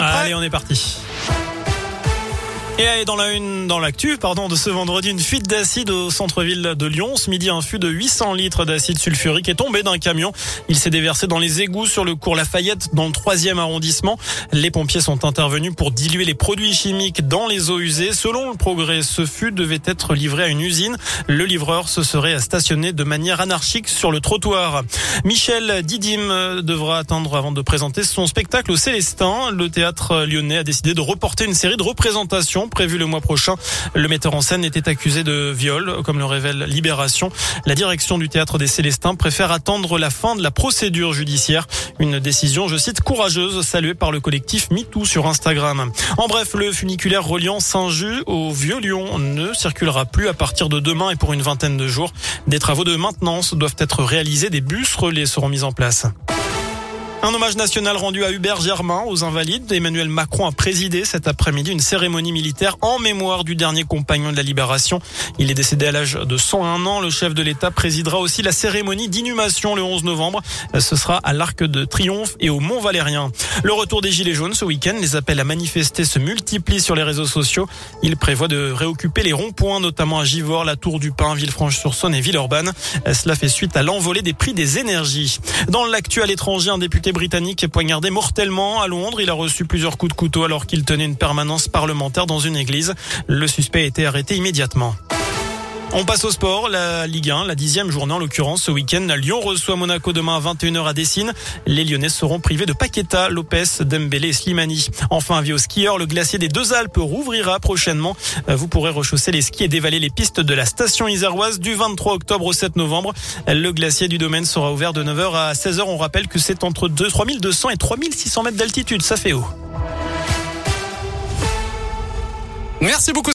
Allez, on est parti. Et dans la une, dans l'actu, pardon, de ce vendredi, une fuite d'acide au centre-ville de Lyon. Ce midi, un fût de 800 litres d'acide sulfurique est tombé d'un camion. Il s'est déversé dans les égouts sur le cours Lafayette, dans le troisième arrondissement. Les pompiers sont intervenus pour diluer les produits chimiques dans les eaux usées. Selon le progrès, ce fût devait être livré à une usine. Le livreur se serait stationné de manière anarchique sur le trottoir. Michel Didim devra attendre avant de présenter son spectacle au Célestin. Le théâtre lyonnais a décidé de reporter une série de représentations prévu le mois prochain. Le metteur en scène était accusé de viol, comme le révèle Libération. La direction du théâtre des Célestins préfère attendre la fin de la procédure judiciaire. Une décision, je cite, courageuse, saluée par le collectif MeToo sur Instagram. En bref, le funiculaire reliant Saint-Just au Vieux-Lyon ne circulera plus à partir de demain et pour une vingtaine de jours. Des travaux de maintenance doivent être réalisés. Des bus relais seront mis en place. Un hommage national rendu à Hubert Germain aux Invalides. Emmanuel Macron a présidé cet après-midi une cérémonie militaire en mémoire du dernier compagnon de la Libération. Il est décédé à l'âge de 101 ans. Le chef de l'État présidera aussi la cérémonie d'inhumation le 11 novembre. Ce sera à l'Arc de Triomphe et au Mont Valérien. Le retour des Gilets jaunes ce week-end. Les appels à manifester se multiplient sur les réseaux sociaux. Il prévoit de réoccuper les ronds-points, notamment à Givors, la Tour du Pin, Villefranche-sur-Saône et Villeurbanne. Cela fait suite à l'envolée des prix des énergies. Dans l'actu à l'étranger, un député britannique est poignardé mortellement à Londres. Il a reçu plusieurs coups de couteau alors qu'il tenait une permanence parlementaire dans une église. Le suspect a été arrêté immédiatement. On passe au sport, la Ligue 1, la dixième journée en l'occurrence ce week-end. Lyon reçoit Monaco demain à 21h à Dessine. Les Lyonnais seront privés de Paqueta, Lopez, Dembélé et Slimani. Enfin, avis aux skieurs, le glacier des Deux Alpes rouvrira prochainement. Vous pourrez rechausser les skis et dévaler les pistes de la station iséroise du 23 octobre au 7 novembre. Le glacier du domaine sera ouvert de 9h à 16h. On rappelle que c'est entre 3200 et 3600 mètres d'altitude. Ça fait haut. Merci beaucoup.